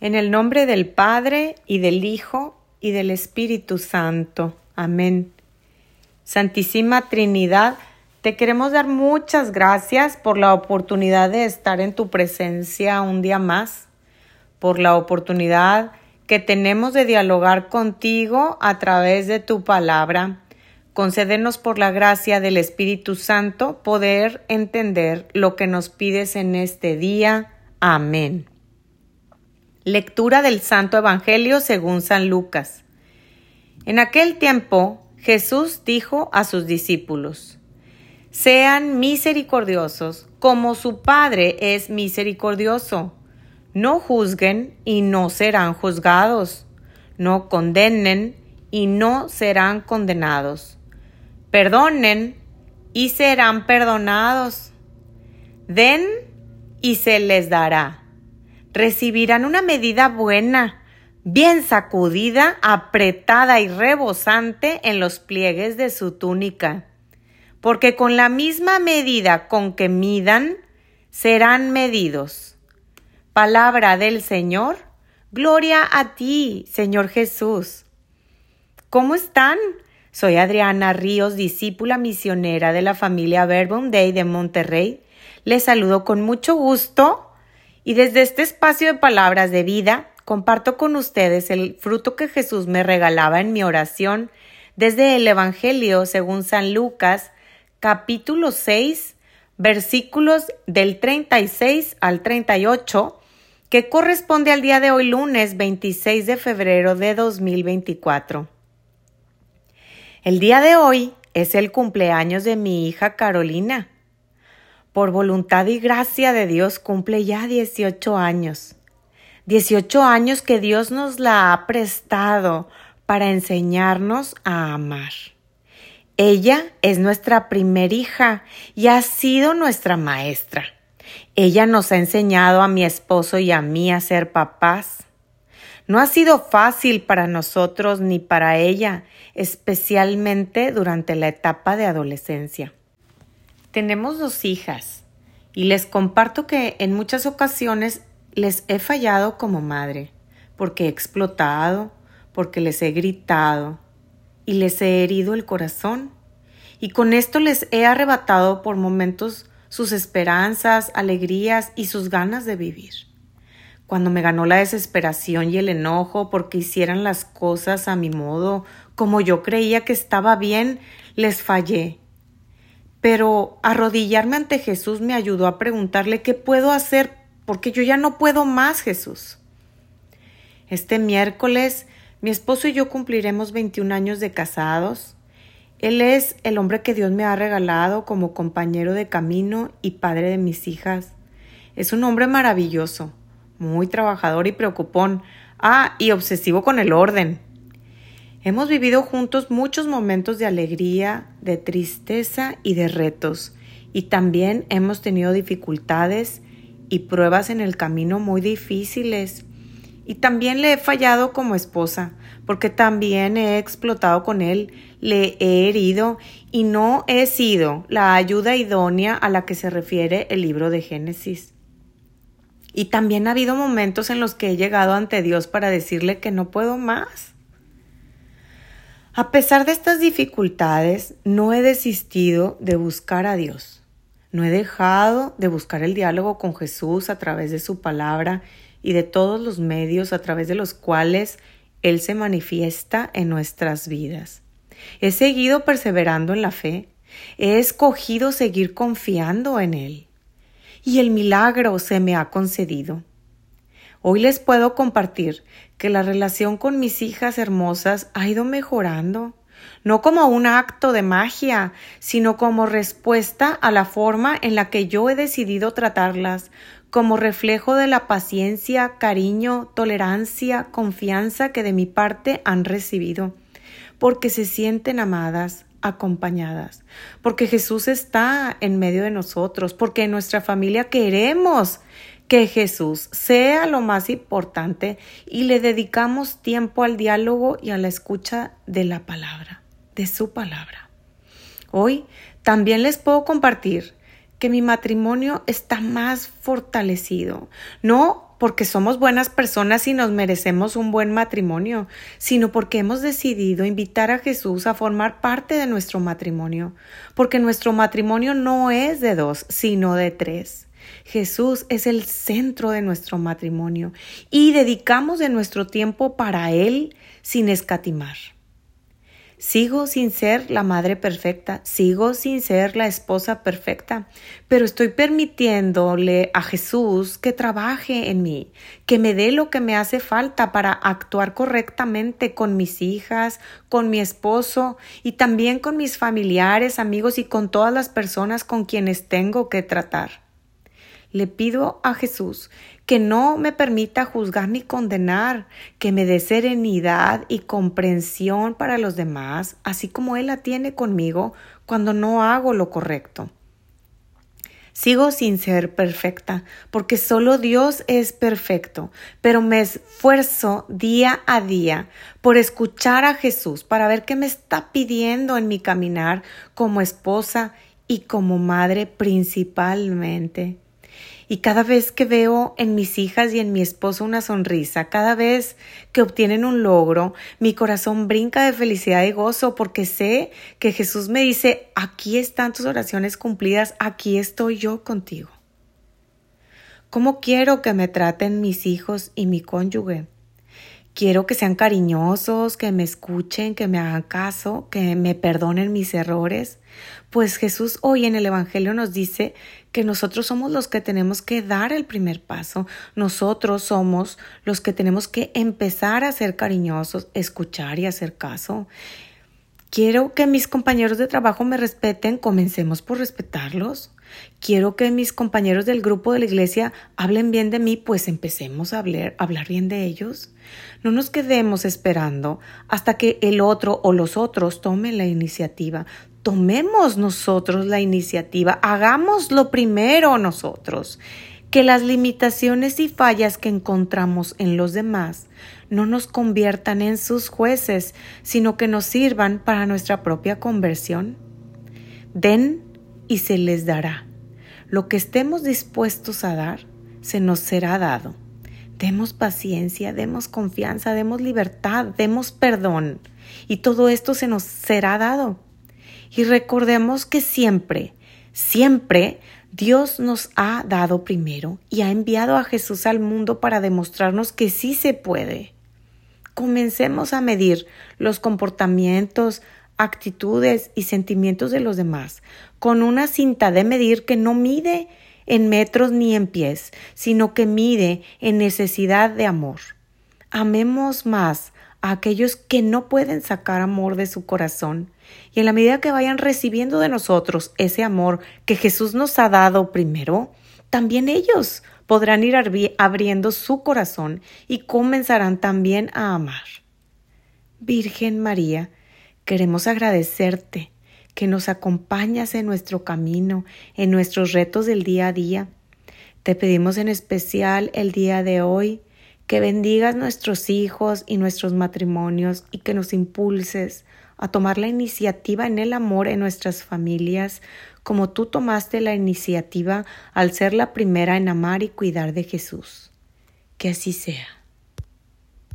En el nombre del Padre y del Hijo y del Espíritu Santo. Amén. Santísima Trinidad, te queremos dar muchas gracias por la oportunidad de estar en tu presencia un día más, por la oportunidad que tenemos de dialogar contigo a través de tu palabra. Concédenos por la gracia del Espíritu Santo poder entender lo que nos pides en este día. Amén. Lectura del Santo Evangelio según San Lucas. En aquel tiempo Jesús dijo a sus discípulos, Sean misericordiosos como su Padre es misericordioso. No juzguen y no serán juzgados. No condenen y no serán condenados. Perdonen y serán perdonados. Den y se les dará recibirán una medida buena, bien sacudida, apretada y rebosante en los pliegues de su túnica, porque con la misma medida con que midan, serán medidos. Palabra del Señor, gloria a ti, Señor Jesús. ¿Cómo están? Soy Adriana Ríos, discípula misionera de la familia Verbum Day de Monterrey. Les saludo con mucho gusto y desde este espacio de palabras de vida, comparto con ustedes el fruto que Jesús me regalaba en mi oración desde el Evangelio según San Lucas, capítulo 6, versículos del 36 al 38, que corresponde al día de hoy lunes 26 de febrero de 2024. El día de hoy es el cumpleaños de mi hija Carolina por voluntad y gracia de Dios, cumple ya 18 años. 18 años que Dios nos la ha prestado para enseñarnos a amar. Ella es nuestra primer hija y ha sido nuestra maestra. Ella nos ha enseñado a mi esposo y a mí a ser papás. No ha sido fácil para nosotros ni para ella, especialmente durante la etapa de adolescencia. Tenemos dos hijas y les comparto que en muchas ocasiones les he fallado como madre, porque he explotado, porque les he gritado y les he herido el corazón. Y con esto les he arrebatado por momentos sus esperanzas, alegrías y sus ganas de vivir. Cuando me ganó la desesperación y el enojo porque hicieran las cosas a mi modo, como yo creía que estaba bien, les fallé pero arrodillarme ante Jesús me ayudó a preguntarle qué puedo hacer porque yo ya no puedo más, Jesús. Este miércoles mi esposo y yo cumpliremos 21 años de casados. Él es el hombre que Dios me ha regalado como compañero de camino y padre de mis hijas. Es un hombre maravilloso, muy trabajador y preocupón. Ah, y obsesivo con el orden. Hemos vivido juntos muchos momentos de alegría, de tristeza y de retos, y también hemos tenido dificultades y pruebas en el camino muy difíciles. Y también le he fallado como esposa, porque también he explotado con él, le he herido y no he sido la ayuda idónea a la que se refiere el libro de Génesis. Y también ha habido momentos en los que he llegado ante Dios para decirle que no puedo más a pesar de estas dificultades, no he desistido de buscar a Dios. No he dejado de buscar el diálogo con Jesús a través de su palabra y de todos los medios a través de los cuales Él se manifiesta en nuestras vidas. He seguido perseverando en la fe. He escogido seguir confiando en Él. Y el milagro se me ha concedido. Hoy les puedo compartir que la relación con mis hijas hermosas ha ido mejorando, no como un acto de magia, sino como respuesta a la forma en la que yo he decidido tratarlas, como reflejo de la paciencia, cariño, tolerancia, confianza que de mi parte han recibido, porque se sienten amadas, acompañadas, porque Jesús está en medio de nosotros, porque en nuestra familia queremos que Jesús sea lo más importante y le dedicamos tiempo al diálogo y a la escucha de la palabra, de su palabra. Hoy también les puedo compartir que mi matrimonio está más fortalecido, no porque somos buenas personas y nos merecemos un buen matrimonio, sino porque hemos decidido invitar a Jesús a formar parte de nuestro matrimonio, porque nuestro matrimonio no es de dos, sino de tres. Jesús es el centro de nuestro matrimonio y dedicamos de nuestro tiempo para Él sin escatimar. Sigo sin ser la madre perfecta, sigo sin ser la esposa perfecta, pero estoy permitiéndole a Jesús que trabaje en mí, que me dé lo que me hace falta para actuar correctamente con mis hijas, con mi esposo y también con mis familiares, amigos y con todas las personas con quienes tengo que tratar. Le pido a Jesús que no me permita juzgar ni condenar, que me dé serenidad y comprensión para los demás, así como Él la tiene conmigo cuando no hago lo correcto. Sigo sin ser perfecta, porque solo Dios es perfecto, pero me esfuerzo día a día por escuchar a Jesús, para ver qué me está pidiendo en mi caminar como esposa y como madre principalmente. Y cada vez que veo en mis hijas y en mi esposo una sonrisa, cada vez que obtienen un logro, mi corazón brinca de felicidad y gozo porque sé que Jesús me dice, aquí están tus oraciones cumplidas, aquí estoy yo contigo. ¿Cómo quiero que me traten mis hijos y mi cónyuge? Quiero que sean cariñosos, que me escuchen, que me hagan caso, que me perdonen mis errores. Pues Jesús hoy en el Evangelio nos dice que nosotros somos los que tenemos que dar el primer paso. Nosotros somos los que tenemos que empezar a ser cariñosos, escuchar y hacer caso. Quiero que mis compañeros de trabajo me respeten, comencemos por respetarlos. Quiero que mis compañeros del grupo de la iglesia hablen bien de mí, pues empecemos a hablar, hablar bien de ellos. No nos quedemos esperando hasta que el otro o los otros tomen la iniciativa. Tomemos nosotros la iniciativa, hagámoslo primero nosotros. Que las limitaciones y fallas que encontramos en los demás no nos conviertan en sus jueces, sino que nos sirvan para nuestra propia conversión. Den y se les dará. Lo que estemos dispuestos a dar, se nos será dado. Demos paciencia, demos confianza, demos libertad, demos perdón. Y todo esto se nos será dado. Y recordemos que siempre, siempre Dios nos ha dado primero y ha enviado a Jesús al mundo para demostrarnos que sí se puede. Comencemos a medir los comportamientos, actitudes y sentimientos de los demás con una cinta de medir que no mide en metros ni en pies, sino que mide en necesidad de amor. Amemos más a aquellos que no pueden sacar amor de su corazón, y en la medida que vayan recibiendo de nosotros ese amor que Jesús nos ha dado primero, también ellos podrán ir abriendo su corazón y comenzarán también a amar. Virgen María, queremos agradecerte que nos acompañas en nuestro camino, en nuestros retos del día a día. Te pedimos en especial el día de hoy que bendigas nuestros hijos y nuestros matrimonios y que nos impulses a tomar la iniciativa en el amor en nuestras familias, como tú tomaste la iniciativa al ser la primera en amar y cuidar de Jesús. Que así sea.